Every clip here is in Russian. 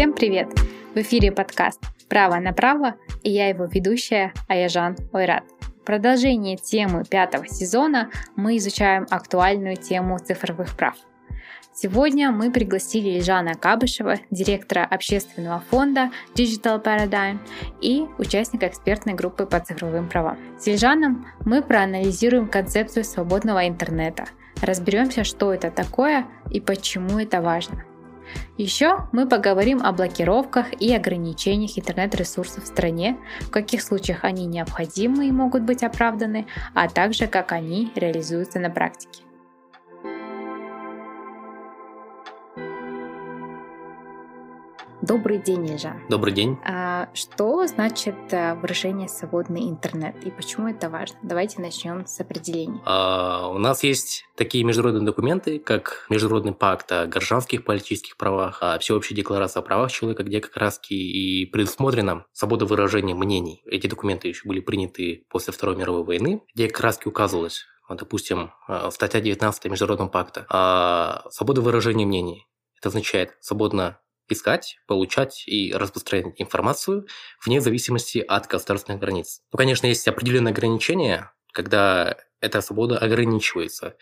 Всем привет! В эфире подкаст «Право на право» и я его ведущая Аяжан Ойрат. В продолжение темы пятого сезона мы изучаем актуальную тему цифровых прав. Сегодня мы пригласили Ильжана Кабышева, директора общественного фонда Digital Paradigm и участника экспертной группы по цифровым правам. С Ильжаном мы проанализируем концепцию свободного интернета, разберемся, что это такое и почему это важно. Еще мы поговорим о блокировках и ограничениях интернет-ресурсов в стране, в каких случаях они необходимы и могут быть оправданы, а также как они реализуются на практике. Добрый день, Ильжа. Добрый день. А, что значит э, выражение «свободный интернет» и почему это важно? Давайте начнем с определения. А, у нас есть такие международные документы, как Международный пакт о гражданских политических правах, а Всеобщая декларация о правах человека, где как раз и предусмотрена свобода выражения мнений. Эти документы еще были приняты после Второй мировой войны, где как раз указывалось, допустим, э, статья 19 Международного пакта, свобода выражения мнений. Это означает свободно искать, получать и распространять информацию вне зависимости от государственных границ. Ну, конечно, есть определенные ограничения, когда эта свобода ограничивается.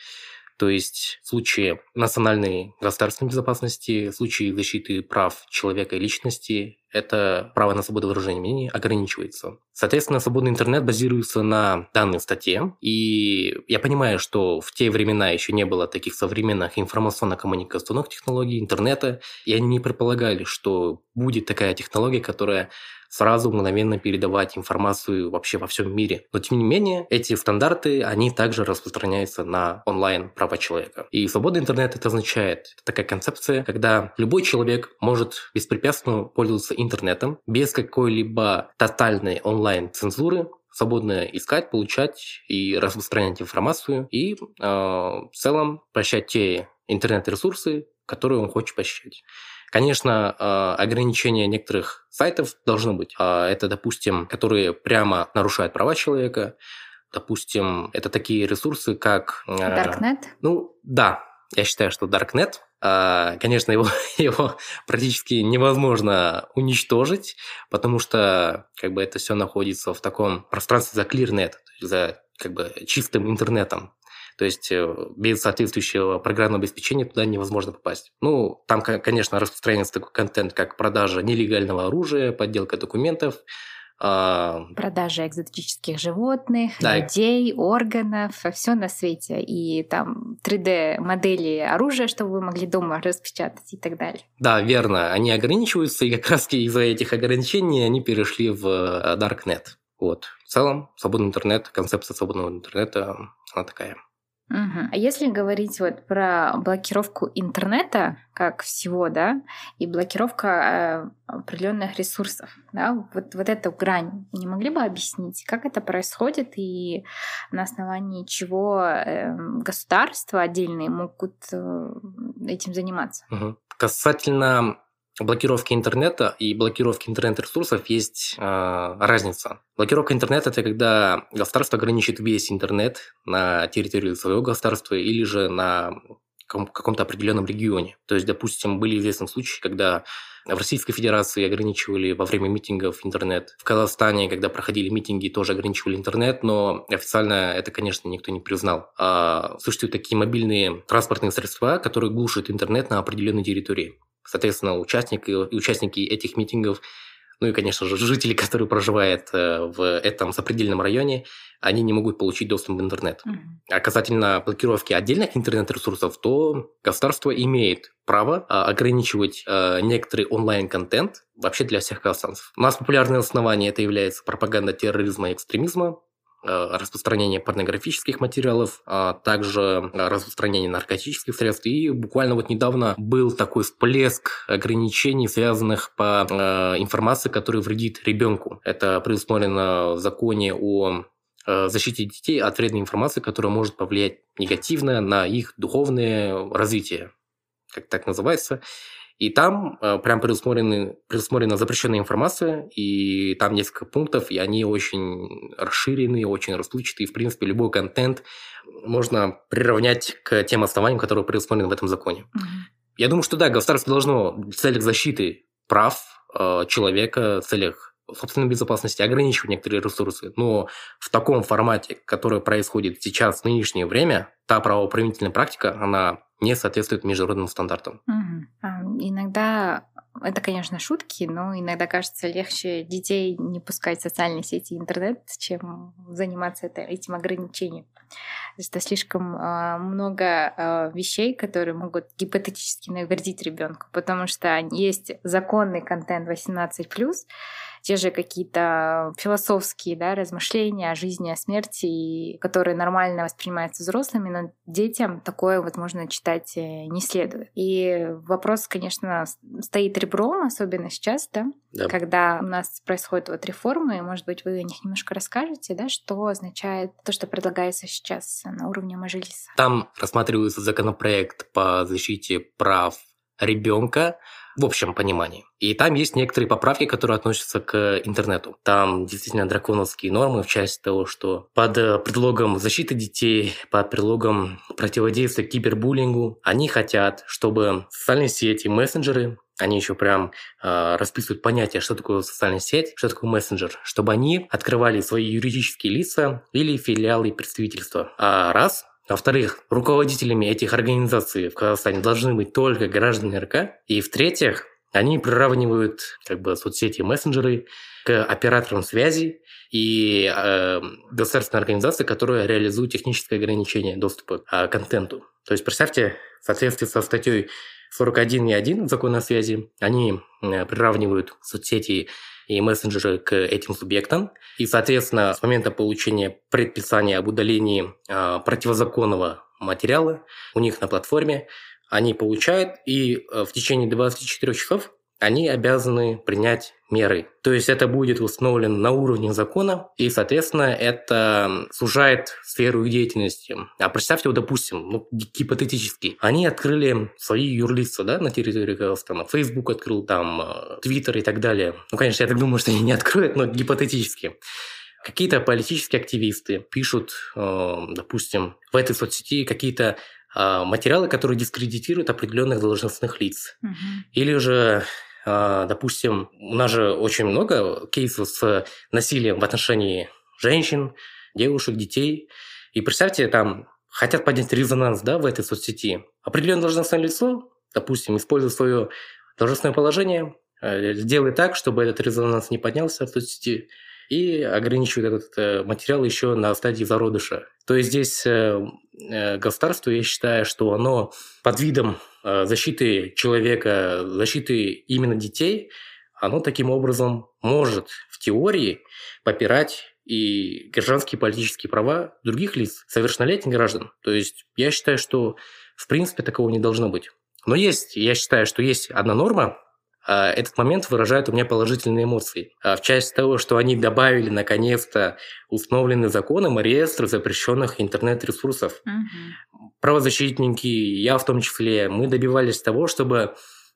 То есть в случае национальной государственной безопасности, в случае защиты прав человека и личности, это право на свободу выражения мнений ограничивается. Соответственно, свободный интернет базируется на данной статье, и я понимаю, что в те времена еще не было таких современных информационно-коммуникационных технологий, интернета, и они не предполагали, что будет такая технология, которая сразу мгновенно передавать информацию вообще во всем мире. Но тем не менее, эти стандарты, они также распространяются на онлайн права человека. И свободный интернет это означает, такая концепция, когда любой человек может беспрепятственно пользоваться интернетом без какой-либо тотальной онлайн-цензуры, свободно искать, получать и распространять информацию и э, в целом прощать те интернет-ресурсы, которые он хочет посещать. Конечно, а, ограничения некоторых сайтов должно быть. А, это, допустим, которые прямо нарушают права человека. Допустим, это такие ресурсы, как... Darknet? Ну, да, я считаю, что Darknet, конечно, его, его практически невозможно уничтожить, потому что как бы это все находится в таком пространстве за ClearNet, за как бы чистым интернетом. То есть э, без соответствующего программного обеспечения туда невозможно попасть. Ну, там, конечно, распространяется такой контент, как продажа нелегального оружия, подделка документов, Продажа экзотических животных, да. людей, органов, все на свете. И там 3D-модели оружия, чтобы вы могли дома распечатать и так далее. Да, верно. Они ограничиваются, и как раз из-за этих ограничений они перешли в э, Darknet. Вот. В целом, свободный интернет, концепция свободного интернета, она такая. Угу. А если говорить вот про блокировку интернета как всего, да, и блокировка э, определенных ресурсов, да, вот, вот эту грань не могли бы объяснить, как это происходит и на основании чего э, государства отдельные могут э, этим заниматься? Угу. Касательно блокировки интернета и блокировки интернет-ресурсов есть э, разница. Блокировка интернета – это когда государство ограничит весь интернет на территории своего государства или же на каком-то определенном регионе. То есть, допустим, были известны случаи, когда в Российской Федерации ограничивали во время митингов интернет. В Казахстане, когда проходили митинги, тоже ограничивали интернет, но официально это, конечно, никто не признал. А существуют такие мобильные транспортные средства, которые глушат интернет на определенной территории. Соответственно, участники, участники этих митингов, ну и, конечно же, жители, которые проживают э, в этом сопредельном районе, они не могут получить доступ в интернет. Mm-hmm. А касательно блокировки отдельных интернет-ресурсов, то государство имеет право а, ограничивать а, некоторый онлайн-контент вообще для всех казахстанцев. У нас популярное основание это является пропаганда терроризма и экстремизма, Э, распространение порнографических материалов, а также распространение наркотических средств. И буквально вот недавно был такой всплеск ограничений, связанных по э, информации, которая вредит ребенку. Это предусмотрено в законе о э, защите детей от вредной информации, которая может повлиять негативно на их духовное развитие, как так называется. И там э, прям предусмотрены, предусмотрена запрещенная информация, и там несколько пунктов, и они очень расширены, очень расплывчатые. И, в принципе, любой контент можно приравнять к тем основаниям, которые предусмотрены в этом законе. Mm-hmm. Я думаю, что да, государство должно в целях защиты прав э, человека в целях собственной безопасности, ограничивать некоторые ресурсы. Но в таком формате, который происходит сейчас, в нынешнее время, та правоуправительная практика, она не соответствует международным стандартам. Угу. Иногда это, конечно, шутки, но иногда кажется легче детей не пускать в социальные сети и интернет, чем заниматься это, этим ограничением. Это слишком э, много э, вещей, которые могут гипотетически навредить ребенку, потому что есть законный контент 18+, те же какие-то философские да, размышления о жизни, о смерти, которые нормально воспринимаются взрослыми, но детям такое вот можно читать э, не следует. И вопрос, конечно, стоит ребром, особенно сейчас, да, да. когда у нас происходят вот реформы, может быть, вы о них немножко расскажете, да, что означает то, что предлагается сейчас на уровне Мажилиса. Там рассматривается законопроект по защите прав ребенка в общем понимании. И там есть некоторые поправки, которые относятся к интернету. Там действительно драконовские нормы в части того, что под э, предлогом защиты детей, под предлогом противодействия кибербуллингу, они хотят, чтобы социальные сети, мессенджеры они еще прям э, расписывают понятие, что такое социальная сеть, что такое мессенджер, чтобы они открывали свои юридические лица или филиалы представительства. А раз во-вторых, руководителями этих организаций в Казахстане должны быть только граждане РК. И в-третьих, они приравнивают как бы соцсети и мессенджеры к операторам связи и э, государственной организации, которая реализует техническое ограничение доступа э, к контенту. То есть представьте, в соответствии со статьей 41.1 закона о связи, они э, приравнивают соцсети и мессенджеры к этим субъектам. И, соответственно, с момента получения предписания об удалении э, противозаконного материала у них на платформе они получают, и э, в течение 24 часов они обязаны принять меры. То есть это будет установлено на уровне закона, и, соответственно, это сужает сферу их деятельности. А представьте, вот, допустим, ну, гипотетически, они открыли свои юрлица да, на территории Казахстана. Facebook открыл, там, э, Twitter и так далее. Ну, конечно, я так думаю, что они не откроют, но гипотетически. Какие-то политические активисты пишут, э, допустим, в этой соцсети какие-то э, материалы, которые дискредитируют определенных должностных лиц. Угу. Или же допустим, у нас же очень много кейсов с насилием в отношении женщин, девушек, детей. И представьте, там хотят поднять резонанс да, в этой соцсети. Определенное должностное лицо, допустим, используя свое должностное положение, э, делает так, чтобы этот резонанс не поднялся в соцсети, и ограничивает этот э, материал еще на стадии зародыша. То есть здесь э, государство, я считаю, что оно под видом защиты человека, защиты именно детей, оно таким образом может в теории попирать и гражданские политические права других лиц, совершеннолетних граждан. То есть я считаю, что в принципе такого не должно быть. Но есть, я считаю, что есть одна норма, этот момент выражает у меня положительные эмоции. А, в части того, что они добавили наконец-то установленный законом реестр запрещенных интернет-ресурсов. Угу. Правозащитники, я в том числе, мы добивались того, чтобы а,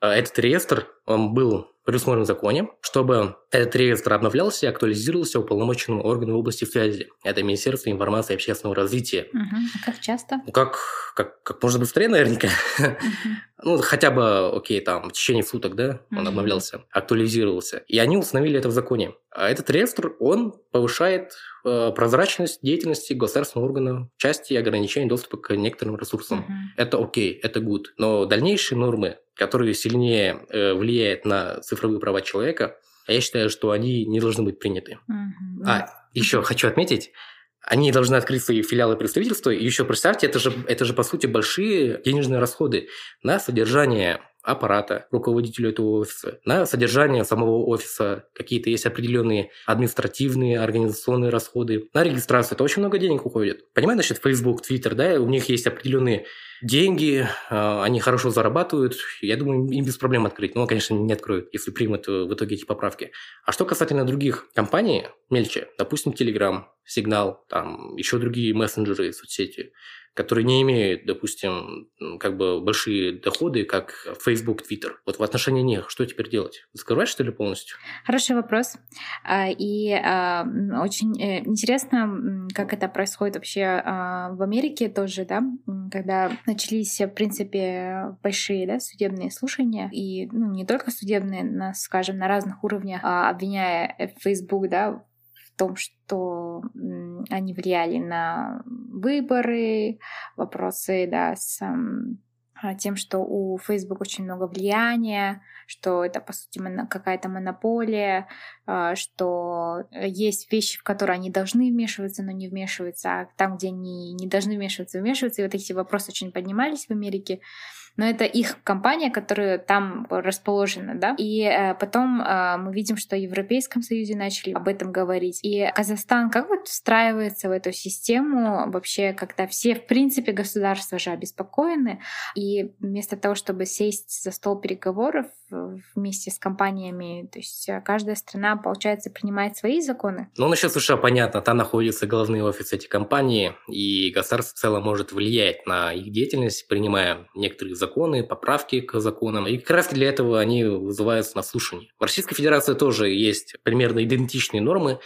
этот реестр он был предусмотрен в законе, чтобы этот реестр обновлялся и актуализировался уполномоченным органом в области связи. Это Министерство информации и общественного развития. Угу. А как часто? Ну, как, как, как можно быстрее, наверняка. Угу. ну, хотя бы, окей, там, в течение суток, да, он угу. обновлялся, актуализировался. И они установили это в законе. А этот реестр, он повышает э, прозрачность деятельности государственного органа в части ограничения доступа к некоторым ресурсам. Угу. Это окей, это good. Но дальнейшие нормы, которые сильнее э, влияют на цифровые права человека, я считаю, что они не должны быть приняты. Угу. А, еще хочу отметить, они должны открыть свои филиалы представительства. И еще представьте, это же, это же по сути большие денежные расходы на содержание аппарата, руководителю этого офиса, на содержание самого офиса, какие-то есть определенные административные, организационные расходы, на регистрацию. Это очень много денег уходит. Понимаете, насчет Facebook, Twitter, да, у них есть определенные деньги, а, они хорошо зарабатывают, я думаю, им без проблем открыть. Но, конечно, не откроют, если примут э, в итоге эти поправки. А что касательно других компаний, мельче, допустим, Telegram, Signal, там еще другие мессенджеры, соцсети, которые не имеют, допустим, как бы большие доходы, как Facebook, Twitter. Вот в отношении них что теперь делать? Закрывать, что ли, полностью? Хороший вопрос. А, и а, очень э, интересно, как это происходит вообще а, в Америке тоже, да, когда начались, в принципе, большие да, судебные слушания, и ну, не только судебные, скажем, на разных уровнях, обвиняя Facebook, да, в том, что они влияли на выборы, вопросы да, с а, тем, что у Facebook очень много влияния, что это, по сути, какая-то монополия, а, что есть вещи, в которые они должны вмешиваться, но не вмешиваются, а там, где они не должны вмешиваться, вмешиваются. И вот эти вопросы очень поднимались в Америке но это их компания, которая там расположена, да. И э, потом э, мы видим, что в Европейском Союзе начали об этом говорить. И Казахстан как вот встраивается в эту систему вообще, когда все, в принципе, государства же обеспокоены, и вместо того, чтобы сесть за стол переговоров вместе с компаниями, то есть э, каждая страна, получается, принимает свои законы. Ну, насчет США понятно, там находятся головные офисы этих компаний, и государство в целом может влиять на их деятельность, принимая некоторые законы, поправки к законам. И как раз для этого они вызываются на слушание. В Российской Федерации тоже есть примерно идентичные нормы,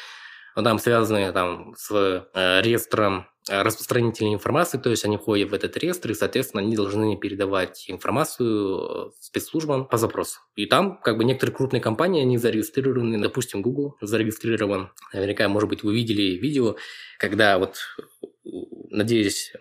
но там связанные там, с э, реестром э, распространителей информации, то есть они входят в этот реестр, и, соответственно, они должны передавать информацию э, спецслужбам по запросу. И там, как бы, некоторые крупные компании, они зарегистрированы, допустим, Google зарегистрирован. Наверняка, может быть, вы видели видео, когда вот надеюсь,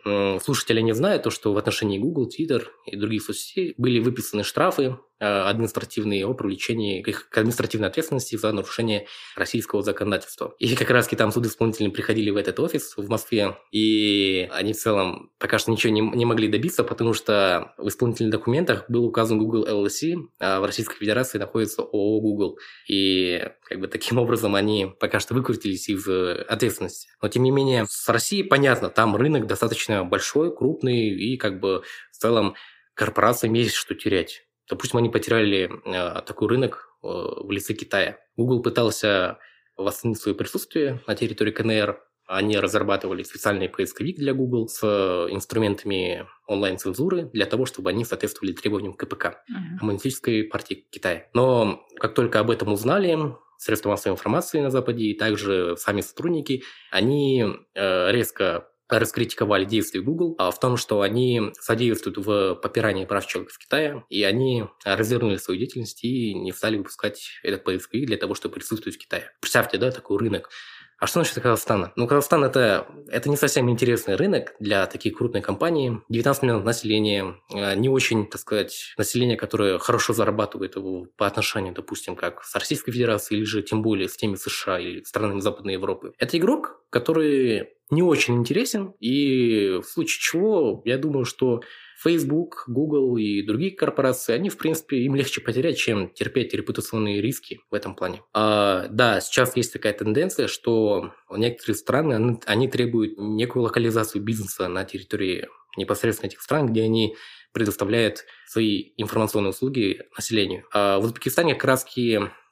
слушатели не знают, то, что в отношении Google, Twitter и других соцсетей были выписаны штрафы административные о привлечении их к административной ответственности за нарушение российского законодательства. И как раз там суды исполнительные приходили в этот офис в Москве, и они в целом пока что ничего не, не могли добиться, потому что в исполнительных документах был указан Google LLC, а в Российской Федерации находится ООО Google. И как бы таким образом они пока что выкрутились из э, ответственности. Но тем не менее, с Россией понятно, там рынок достаточно большой, крупный, и как бы в целом корпорациям есть что терять. Допустим, они потеряли э, такой рынок э, в лице Китая. Google пытался восстановить свое присутствие на территории КНР. Они разрабатывали специальный поисковик для Google с инструментами онлайн-цензуры для того, чтобы они соответствовали требованиям КПК, uh-huh. Коммунистической партии Китая. Но как только об этом узнали, средства массовой информации на Западе и также сами сотрудники, они э, резко раскритиковали действия Google а в том, что они содействуют в попирании прав человека в Китае, и они развернули свою деятельность и не стали выпускать этот поисковик для того, чтобы присутствовать в Китае. Представьте, да, такой рынок. А что насчет Казахстана? Ну, Казахстан это, это не совсем интересный рынок для таких крупной компаний. 19 миллионов населения, э, не очень, так сказать, население, которое хорошо зарабатывает по отношению, допустим, как с Российской Федерацией, или же тем более с теми США или странами Западной Европы. Это игрок, который не очень интересен, и в случае чего, я думаю, что Facebook, Google и другие корпорации, они, в принципе, им легче потерять, чем терпеть репутационные риски в этом плане. А, да, сейчас есть такая тенденция, что некоторые страны, они, они требуют некую локализацию бизнеса на территории непосредственно этих стран, где они предоставляют свои информационные услуги населению. А в Узбекистане раз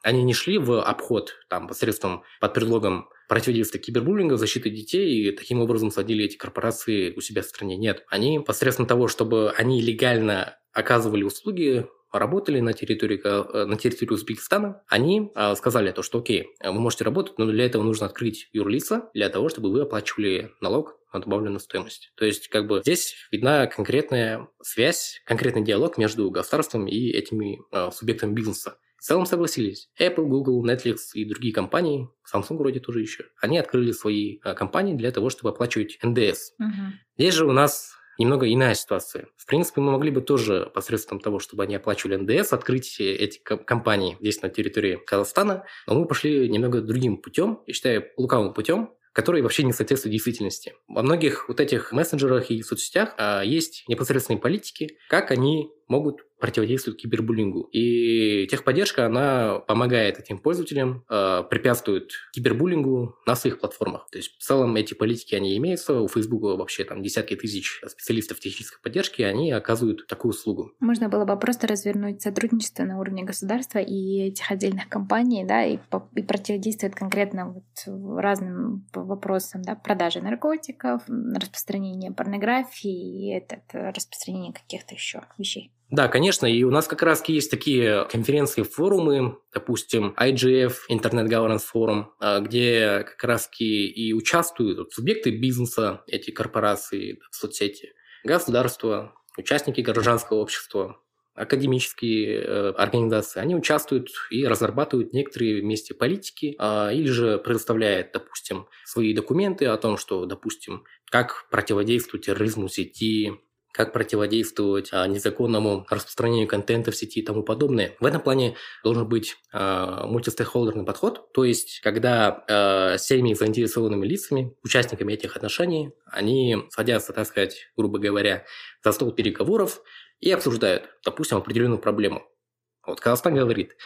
они не шли в обход там, посредством под предлогом противодействия кибербуллинга, защиты детей, и таким образом садили эти корпорации у себя в стране. Нет. Они посредством того, чтобы они легально оказывали услуги работали на территории, э, на территории Узбекистана, они а, сказали то, что окей, вы можете работать, но для этого нужно открыть юрлица для того, чтобы вы оплачивали налог на добавленную стоимость. То есть, как бы здесь видна конкретная связь, конкретный диалог между государством и этими а, субъектами бизнеса. В целом согласились. Apple, Google, Netflix и другие компании, Samsung вроде тоже еще, они открыли свои а, компании для того, чтобы оплачивать НДС. Угу. Здесь же у нас немного иная ситуация. В принципе, мы могли бы тоже посредством того, чтобы они оплачивали НДС, открыть эти компании здесь на территории Казахстана, но мы пошли немного другим путем, я считаю, лукавым путем, который вообще не соответствует действительности. Во многих вот этих мессенджерах и соцсетях а, есть непосредственные политики, как они могут противодействовать кибербуллингу. И техподдержка, она помогает этим пользователям, э, препятствует кибербуллингу на своих платформах. То есть в целом эти политики, они имеются. У Facebook вообще там десятки тысяч специалистов технической поддержки, они оказывают такую услугу. Можно было бы просто развернуть сотрудничество на уровне государства и этих отдельных компаний, да, и, и противодействовать конкретно вот разным вопросам, да, продажи наркотиков, распространения порнографии и это, это распространение каких-то еще вещей. Да, конечно, и у нас как раз есть такие конференции, форумы, допустим, IGF, Internet Governance Forum, а, где как раз и участвуют субъекты бизнеса, эти корпорации, соцсети, государства, участники гражданского общества, академические э, организации, они участвуют и разрабатывают некоторые вместе политики, а, или же предоставляют, допустим, свои документы о том, что, допустим, как противодействовать терроризму сети, как противодействовать а, незаконному распространению контента в сети и тому подобное. В этом плане должен быть а, мультистейкхолдерный подход, то есть когда а, всеми заинтересованными лицами, участниками этих отношений, они садятся, так сказать, грубо говоря, за стол переговоров и обсуждают, допустим, определенную проблему. Вот Казахстан говорит,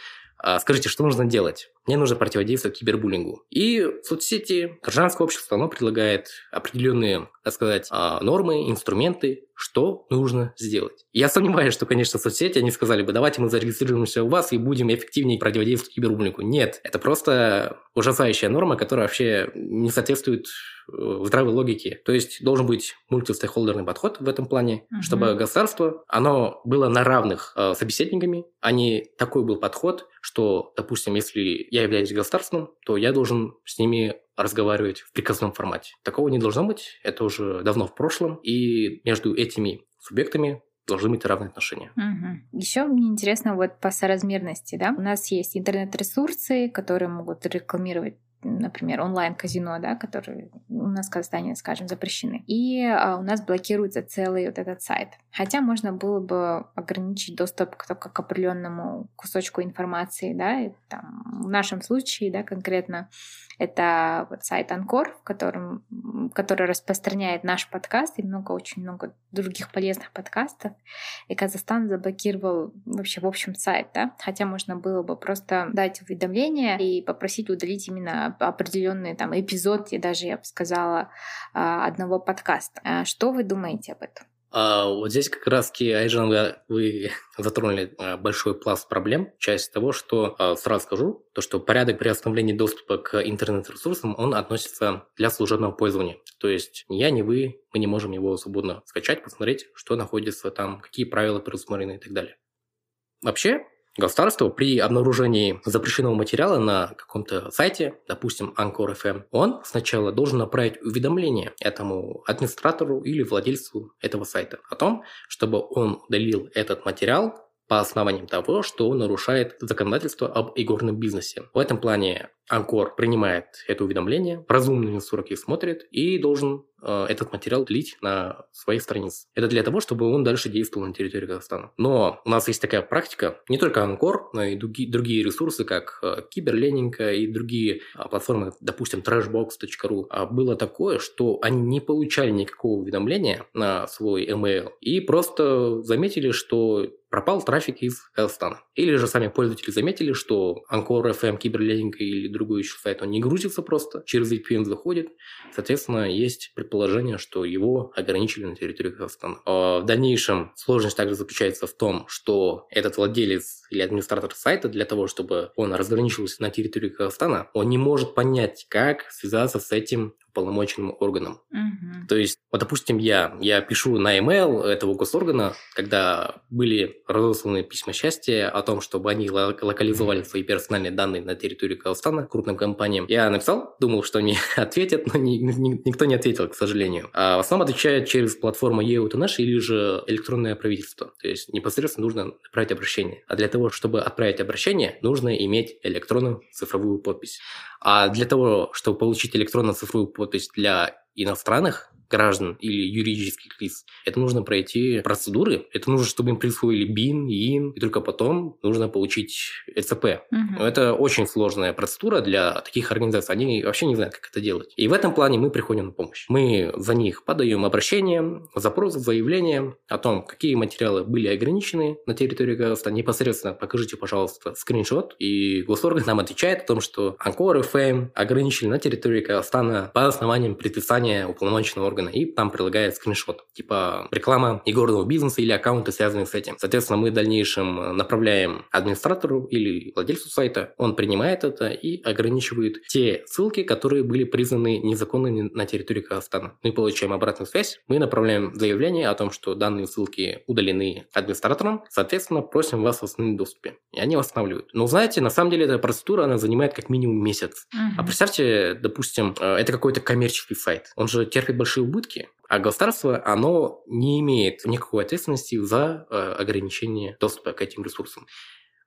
скажите, что нужно делать? Мне нужно противодействовать кибербуллингу. И соцсети, гражданское общество, оно предлагает определенные, так сказать, нормы, инструменты, что нужно сделать. Я сомневаюсь, что, конечно, соцсети, они сказали бы, давайте мы зарегистрируемся у вас и будем эффективнее противодействовать кибербуллингу. Нет, это просто ужасающая норма, которая вообще не соответствует в здравой логике. То есть должен быть мультистейкхолдерный подход в этом плане, угу. чтобы государство, оно было на равных э, собеседниками, а не такой был подход, что, допустим, если я являюсь государством, то я должен с ними разговаривать в приказном формате. Такого не должно быть, это уже давно в прошлом, и между этими субъектами должны быть равные отношения. Угу. Еще мне интересно вот по соразмерности, да, у нас есть интернет-ресурсы, которые могут рекламировать например, онлайн-казино, да, которые у нас в Казахстане, скажем, запрещены. И а, у нас блокируется целый вот этот сайт. Хотя можно было бы ограничить доступ к, только к определенному кусочку информации, да, и, там, в нашем случае, да, конкретно это вот сайт Анкор, в котором, который распространяет наш подкаст и много, очень много других полезных подкастов. И Казахстан заблокировал вообще в общем сайт, да, хотя можно было бы просто дать уведомление и попросить удалить именно определенный там эпизод, и даже, я бы сказала, а, одного подкаста. А что вы думаете об этом? А вот здесь как раз-таки, Айжан, вы затронули а, большой пласт проблем. Часть того, что, сразу скажу, то, что порядок при остановлении доступа к интернет-ресурсам, он относится для служебного пользования. То есть ни я, ни вы, мы не можем его свободно скачать, посмотреть, что находится там, какие правила предусмотрены и так далее. Вообще, Государство при обнаружении запрещенного материала на каком-то сайте, допустим, Anchor FM, он сначала должен направить уведомление этому администратору или владельцу этого сайта о том, чтобы он удалил этот материал по основаниям того, что нарушает законодательство об игорном бизнесе. В этом плане Анкор принимает это уведомление, разумными сроки смотрит и должен э, этот материал длить на своей странице. Это для того, чтобы он дальше действовал на территории Казахстана. Но у нас есть такая практика, не только Анкор, но и другие, другие ресурсы, как э, Киберленинка и другие э, платформы, допустим, trashbox.ru. А было такое, что они не получали никакого уведомления на свой email и просто заметили, что пропал трафик из Казахстана. Или же сами пользователи заметили, что Анкор FM, Киберленинка или другой еще сайт, он не грузится просто, через VPN заходит. Соответственно, есть предположение, что его ограничили на территории Казахстана. А в дальнейшем сложность также заключается в том, что этот владелец или администратор сайта для того, чтобы он разграничился на территории Казахстана, он не может понять, как связаться с этим уполномоченным органом. Угу. То есть, вот, допустим, я, я пишу на email этого госоргана, когда были разосланы письма счастья о том, чтобы они локализовали свои персональные данные на территории Казахстана крупным компаниям. Я написал, думал, что мне ответят, но ни, ни, никто не ответил, к сожалению. А в основном отвечают через платформу EUTNH или же электронное правительство. То есть непосредственно нужно отправить обращение. А для того, чтобы отправить обращение, нужно иметь электронную цифровую подпись. А для того, чтобы получить электронную цифровую подпись для иностранных граждан или юридических лиц, это нужно пройти процедуры, это нужно, чтобы им присвоили БИН, ИИН, и только потом нужно получить ЭЦП. Угу. Это очень сложная процедура для таких организаций, они вообще не знают, как это делать. И в этом плане мы приходим на помощь. Мы за них подаем обращение, запросы, заявления о том, какие материалы были ограничены на территории Казахстана. Непосредственно покажите, пожалуйста, скриншот, и госорган нам отвечает о том, что Анкор и ФМ ограничили на территории Казахстана по основаниям предписания уполномоченного органа органа, и там прилагает скриншот, типа реклама игорного бизнеса или аккаунты, связанные с этим. Соответственно, мы в дальнейшем направляем администратору или владельцу сайта, он принимает это и ограничивает те ссылки, которые были признаны незаконными на территории Казахстана. Мы получаем обратную связь, мы направляем заявление о том, что данные ссылки удалены администратором, соответственно, просим вас восстановить доступе. И они восстанавливают. Но знаете, на самом деле эта процедура, она занимает как минимум месяц. Uh-huh. А представьте, допустим, э, это какой-то коммерческий сайт. Он же терпит большие убытки, а государство, оно не имеет никакой ответственности за э, ограничение доступа к этим ресурсам.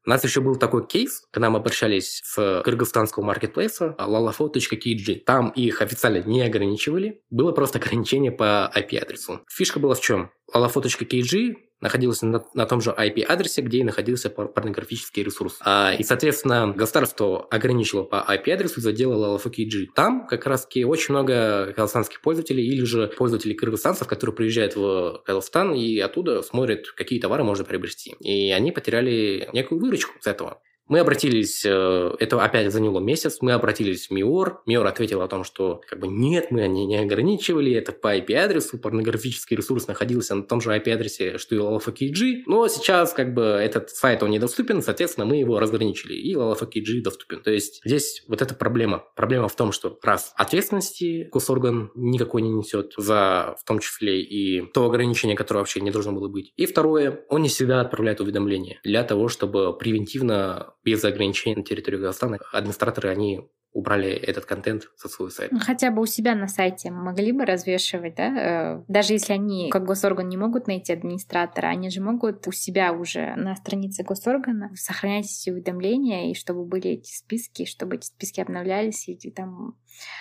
У нас еще был такой кейс, когда мы обращались с кыргызстанского маркетплейса lalafo.kg. Там их официально не ограничивали, было просто ограничение по IP-адресу. Фишка была в чем? lalafo.kg находился на, на том же IP-адресе, где и находился порнографический ресурс. А, и, соответственно, государство ограничило по IP-адресу, заделало LFKG. Там как раз-таки очень много казахстанских пользователей или же пользователей кыргызстанцев, которые приезжают в Казахстан и оттуда смотрят, какие товары можно приобрести. И они потеряли некую выручку с этого. Мы обратились, э, это опять заняло месяц, мы обратились в МИОР. МИОР ответил о том, что как бы нет, мы они не ограничивали, это по IP-адресу, порнографический ресурс находился на том же IP-адресе, что и LLFKG, но сейчас как бы этот сайт, он недоступен, соответственно, мы его разграничили, и LLFKG доступен. То есть здесь вот эта проблема. Проблема в том, что раз ответственности госорган никакой не несет за в том числе и то ограничение, которое вообще не должно было быть. И второе, он не всегда отправляет уведомления для того, чтобы превентивно без ограничений на территории Казахстана. Администраторы, они убрали этот контент со своего сайта. Ну, хотя бы у себя на сайте могли бы развешивать, да? Э, даже если они, как госорган, не могут найти администратора, они же могут у себя уже на странице госоргана сохранять эти уведомления, и чтобы были эти списки, чтобы эти списки обновлялись, и там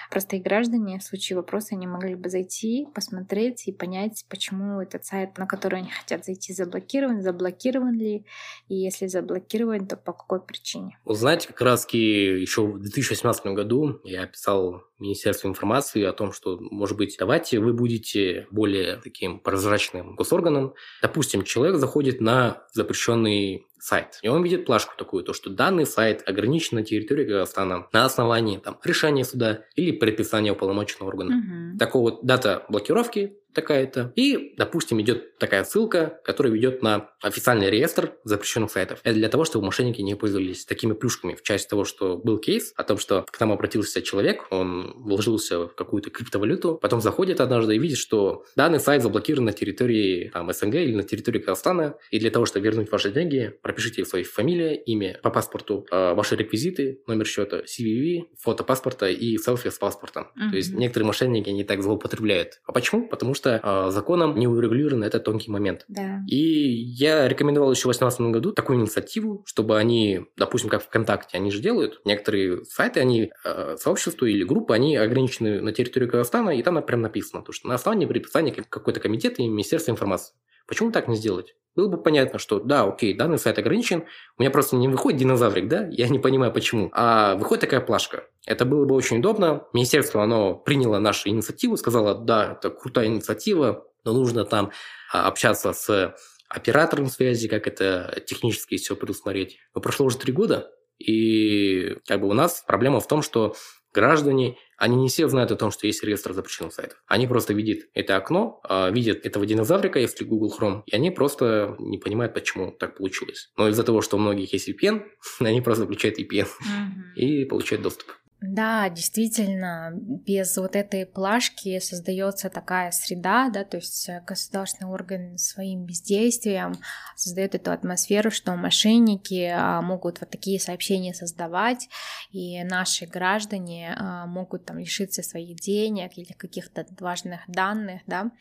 простые граждане в случае вопроса они могли бы зайти, посмотреть и понять, почему этот сайт, на который они хотят зайти, заблокирован, заблокирован ли, и если заблокирован, то по какой причине. Вы знаете, как раз еще в 2018 году я писал Министерству информации о том, что, может быть, давайте вы будете более таким прозрачным госорганом. Допустим, человек заходит на запрещенный сайт. И он видит плашку такую, то, что данный сайт ограничен на территории Казахстана на основании там, решения суда или предписания уполномоченного органа. Угу. Такого дата блокировки такая-то. И, допустим, идет такая ссылка, которая ведет на официальный реестр запрещенных сайтов. Это для того, чтобы мошенники не пользовались такими плюшками. В части того, что был кейс о том, что к нам обратился человек, он вложился в какую-то криптовалюту, потом заходит однажды и видит, что данный сайт заблокирован на территории там, СНГ или на территории Казахстана, и для того, чтобы вернуть ваши деньги, пропишите свою фамилию, имя по паспорту, э, ваши реквизиты, номер счета, CVV, фото паспорта и селфи с паспортом. Mm-hmm. То есть некоторые мошенники, они так злоупотребляют. А почему? Потому что э, законом не урегулирован этот тонкий момент. Да. И я рекомендовал еще в 2018 году такую инициативу, чтобы они, допустим, как ВКонтакте, они же делают, некоторые сайты, они, э, сообщества или группы, они ограничены на территории Казахстана, и там прям написано, то, что на основании предписания какой-то комитет и Министерства информации. Почему так не сделать? Было бы понятно, что да, окей, данный сайт ограничен, у меня просто не выходит динозаврик, да, я не понимаю почему, а выходит такая плашка. Это было бы очень удобно. Министерство, оно приняло нашу инициативу, сказало, да, это крутая инициатива, но нужно там а, общаться с оператором связи, как это технически все предусмотреть. Но прошло уже три года, и как бы у нас проблема в том, что граждане, они не все знают о том, что есть реестр запрещенных сайтов. Они просто видят это окно, а, видят этого динозаврика, если Google Chrome, и они просто не понимают, почему так получилось. Но из-за того, что у многих есть VPN, они просто включают VPN mm-hmm. и получают доступ. Да, действительно, без вот этой плашки создается такая среда, да, то есть э, государственный орган своим бездействием создает эту атмосферу, что мошенники а, могут вот такие сообщения создавать, и наши граждане а, могут там лишиться своих денег или каких-то важных данных, да,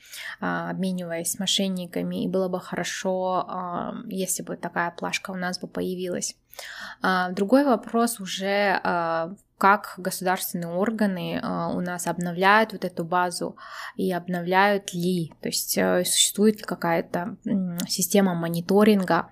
а, обмениваясь с мошенниками, и было бы хорошо, если бы такая плашка у нас бы появилась. Другой вопрос уже как государственные органы э, у нас обновляют вот эту базу и обновляют ли, то есть э, существует ли какая-то система мониторинга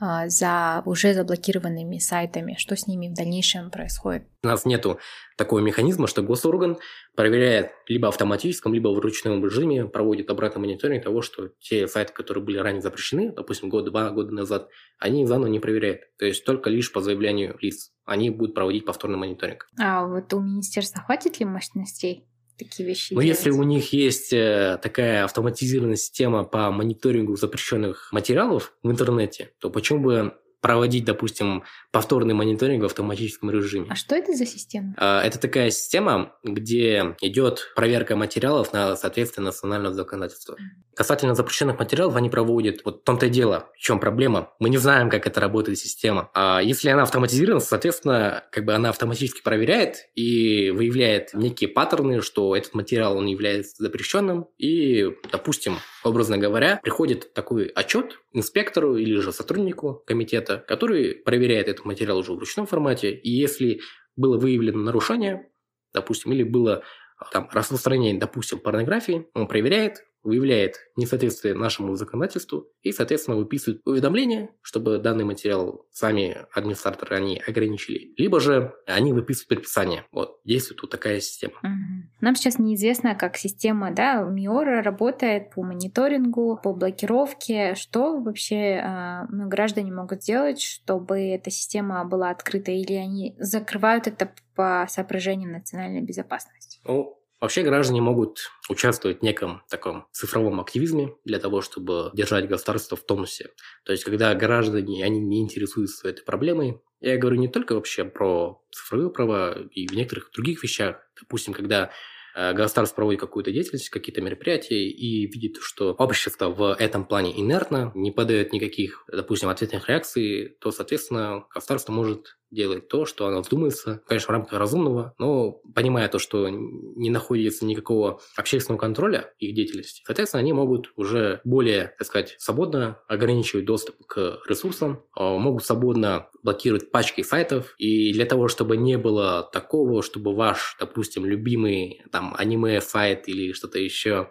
э, за уже заблокированными сайтами, что с ними в дальнейшем происходит. У нас нету такого механизма, что госорган проверяет либо автоматическом, либо в ручном режиме, проводит обратный мониторинг того, что те сайты, которые были ранее запрещены, допустим, год-два года назад, они заново не проверяют. То есть только лишь по заявлению лиц. Они будут проводить повторный мониторинг. А вот у министерства хватит ли мощностей? такие вещи. Ну, если у них есть э, такая автоматизированная система по мониторингу запрещенных материалов в интернете, то почему бы проводить, допустим, повторный мониторинг в автоматическом режиме. А что это за система? А, это такая система, где идет проверка материалов на соответствие национального законодательства. Касательно запрещенных материалов, они проводят, вот в том-то и дело, в чем проблема. Мы не знаем, как это работает система. А если она автоматизирована, соответственно, как бы она автоматически проверяет и выявляет некие паттерны, что этот материал, он является запрещенным, и, допустим, образно говоря, приходит такой отчет инспектору или же сотруднику комитета, который проверяет этот материал уже в ручном формате, и если было выявлено нарушение, допустим, или было там распространение, допустим, порнографии, он проверяет, выявляет несоответствие нашему законодательству и, соответственно, выписывает уведомление, чтобы данный материал сами администраторы они ограничили. Либо же они выписывают предписание. Вот, действует тут такая система. Угу. Нам сейчас неизвестно, как система да, МИОРа работает по мониторингу, по блокировке. Что вообще э, граждане могут сделать, чтобы эта система была открыта? Или они закрывают это по соображениям национальной безопасности? Ну, Вообще граждане могут участвовать в неком таком цифровом активизме для того, чтобы держать государство в тонусе. То есть, когда граждане, они не интересуются этой проблемой, я говорю не только вообще про цифровые права и в некоторых других вещах. Допустим, когда Э, государство проводит какую-то деятельность, какие-то мероприятия и видит, что общество в этом плане инертно, не подает никаких, допустим, ответных реакций, то, соответственно, государство может делать то, что оно вздумается, конечно, в рамках разумного, но понимая то, что не находится никакого общественного контроля их деятельности, соответственно, они могут уже более, так сказать, свободно ограничивать доступ к ресурсам, а, могут свободно блокировать пачки сайтов, и для того, чтобы не было такого, чтобы ваш, допустим, любимый там аниме-сайт или что-то еще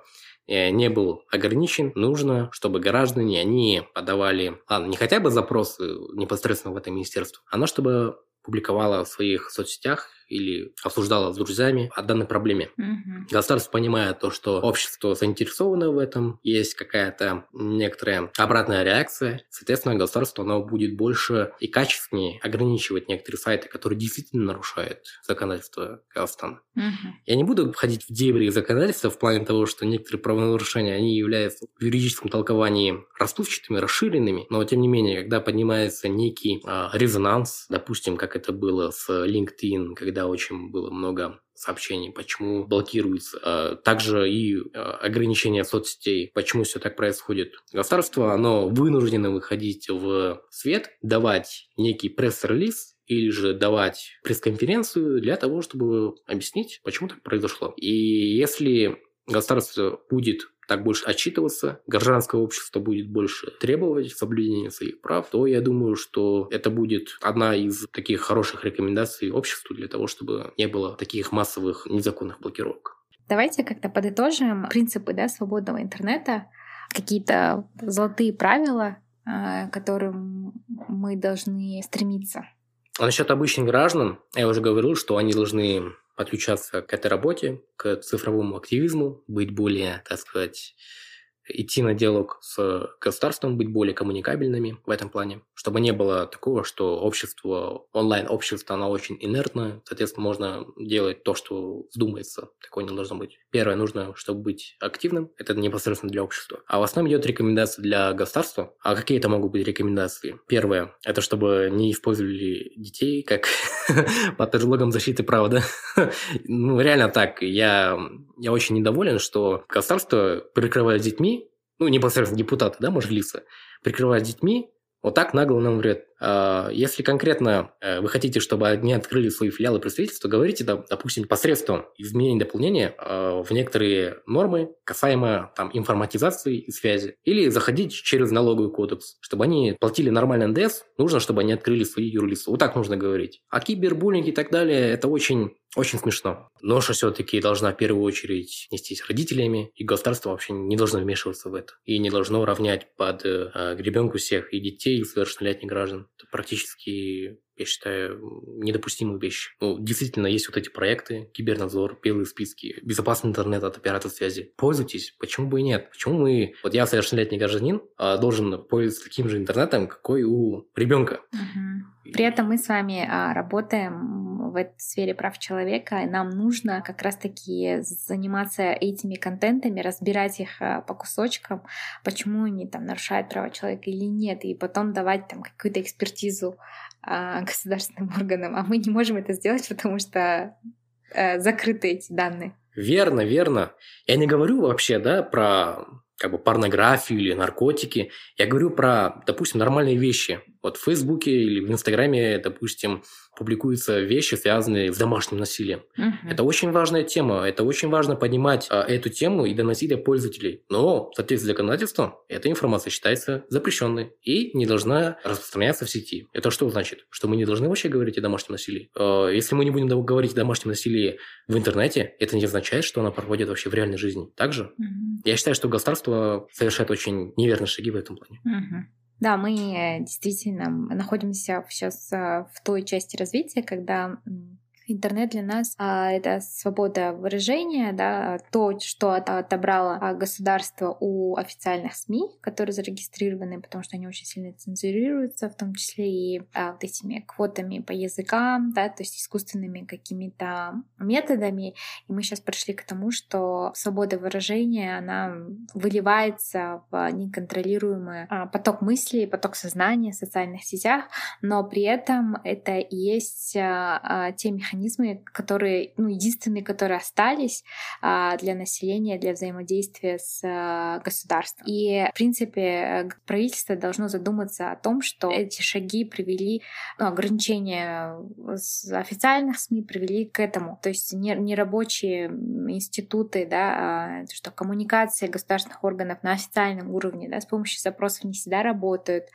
не был ограничен, нужно, чтобы граждане, они подавали, ладно, не хотя бы запросы непосредственно в это министерство, оно чтобы публиковала в своих соцсетях или обсуждала с друзьями о данной проблеме. Угу. Государство понимает то, что общество заинтересовано в этом, есть какая-то некоторая обратная реакция, соответственно, государство оно будет больше и качественнее ограничивать некоторые сайты, которые действительно нарушают законодательство Казахстана. Угу. Я не буду входить в дебри законодательства в плане того, что некоторые правонарушения, они являются в юридическом толковании расплывчатыми, расширенными, но тем не менее, когда поднимается некий э, резонанс, допустим, как это было с LinkedIn, когда когда очень было много сообщений, почему блокируется. А также и а, ограничения соцсетей, почему все так происходит. Государство, оно вынуждено выходить в свет, давать некий пресс-релиз, или же давать пресс-конференцию для того, чтобы объяснить, почему так произошло. И если государство будет так больше отчитываться, гражданское общество будет больше требовать соблюдения своих прав, то я думаю, что это будет одна из таких хороших рекомендаций обществу для того, чтобы не было таких массовых незаконных блокировок. Давайте как-то подытожим принципы да, свободного интернета, какие-то золотые правила, а, к которым мы должны стремиться. А насчет обычных граждан, я уже говорил, что они должны подключаться к этой работе, к цифровому активизму, быть более, так сказать, идти на диалог с государством, быть более коммуникабельными в этом плане, чтобы не было такого, что общество, онлайн-общество, оно очень инертно, соответственно, можно делать то, что вздумается. Такое не должно быть. Первое, нужно, чтобы быть активным, это непосредственно для общества. А в основном идет рекомендация для государства. А какие это могут быть рекомендации? Первое, это чтобы не использовали детей как под предлогом защиты права, да? ну, реально так. Я, я очень недоволен, что государство прикрывает детьми, ну, непосредственно депутаты, да, может, лица, прикрываясь детьми, вот так нагло нам вред. А, если конкретно э, вы хотите, чтобы они открыли свои филиалы представительства, говорите, допустим, посредством изменения дополнения а, в некоторые нормы, касаемо там, информатизации и связи. Или заходить через налоговый кодекс. Чтобы они платили нормально НДС, нужно, чтобы они открыли свои юрлицы. Вот так нужно говорить. А кибербуллинг и так далее, это очень очень смешно. Ноша все-таки должна в первую очередь нестись родителями, и государство вообще не должно вмешиваться в это. И не должно равнять под э, гребенку всех и детей, и совершеннолетних граждан. Это практически я считаю, недопустимую вещь. Ну, действительно, есть вот эти проекты, кибернадзор, белые списки, безопасный интернет от оператора связи. Пользуйтесь, почему бы и нет? Почему мы, вот я совершеннолетний гражданин, а, должен пользоваться таким же интернетом, какой у ребенка? Угу. При этом мы с вами а, работаем в этой сфере прав человека, и нам нужно как раз-таки заниматься этими контентами, разбирать их а, по кусочкам, почему они там нарушают права человека или нет, и потом давать там какую-то экспертизу а, государственным органам, а мы не можем это сделать, потому что э, закрыты эти данные. Верно, верно. Я не говорю вообще, да, про как бы порнографию или наркотики. Я говорю про, допустим, нормальные вещи. Вот в Фейсбуке или в Инстаграме, допустим, публикуются вещи, связанные с домашним насилием. Угу. Это очень важная тема. Это очень важно поднимать а, эту тему и доносить до пользователей. Но, в соответствии с законодательством, эта информация считается запрещенной и не должна распространяться в сети. Это что значит? Что мы не должны вообще говорить о домашнем насилии? А, если мы не будем говорить о домашнем насилии в интернете, это не означает, что она проходит вообще в реальной жизни. Также угу. я считаю, что государство совершает очень неверные шаги в этом плане. Угу. Да, мы э, действительно находимся сейчас э, в той части развития, когда Интернет для нас а, это свобода выражения, да, то, что отобрало а, государство у официальных СМИ, которые зарегистрированы, потому что они очень сильно цензурируются, в том числе и а, вот этими квотами по языкам, да, то есть искусственными какими-то методами. И мы сейчас пришли к тому, что свобода выражения, она выливается в неконтролируемый а, поток мыслей, поток сознания в социальных сетях, но при этом это и есть а, а, те механизмы, механизмы, которые, ну, единственные, которые остались а, для населения, для взаимодействия с а, государством. И, в принципе, правительство должно задуматься о том, что эти шаги привели, ну, ограничения официальных СМИ привели к этому. То есть нерабочие институты, да, а, что коммуникация государственных органов на официальном уровне, да, с помощью запросов не всегда работают,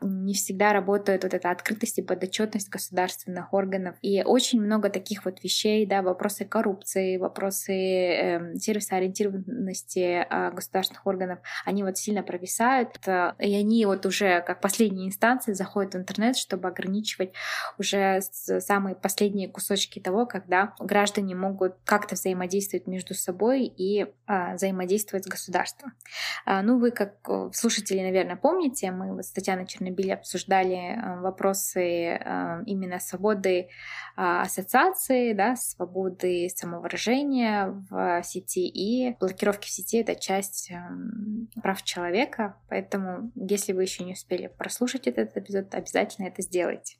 не всегда работает вот эта открытость и подотчетность государственных органов. И очень много много таких вот вещей, да, вопросы коррупции, вопросы э, сервисно-ориентированности э, государственных органов, они вот сильно провисают, и они вот уже как последние инстанции заходят в интернет, чтобы ограничивать уже самые последние кусочки того, когда граждане могут как-то взаимодействовать между собой и э, взаимодействовать с государством. Э, ну, вы как э, слушатели, наверное, помните, мы вот с Татьяной Чернобиль обсуждали э, вопросы э, именно свободы э, ассоциации ассоциации, да, свободы самовыражения в сети и блокировки в сети — это часть э, прав человека, поэтому если вы еще не успели прослушать этот эпизод, обязательно это сделайте.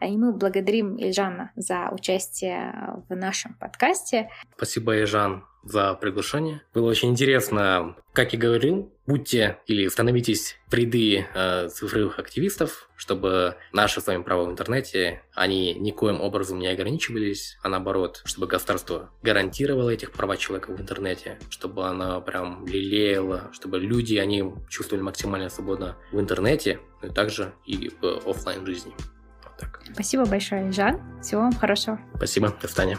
И мы благодарим Ильжана за участие в нашем подкасте. Спасибо, Ильжан, за приглашение. Было очень интересно. Как и говорил, будьте или становитесь в ряды э, цифровых активистов, чтобы наши с вами права в интернете, они никоим образом не ограничивались, а наоборот, чтобы государство гарантировало этих права человека в интернете, чтобы оно прям лелеяло, чтобы люди, они чувствовали максимально свободно в интернете, но также и в офлайн жизни. Так. Спасибо большое, Жан. Всего вам хорошего. Спасибо. До свидания.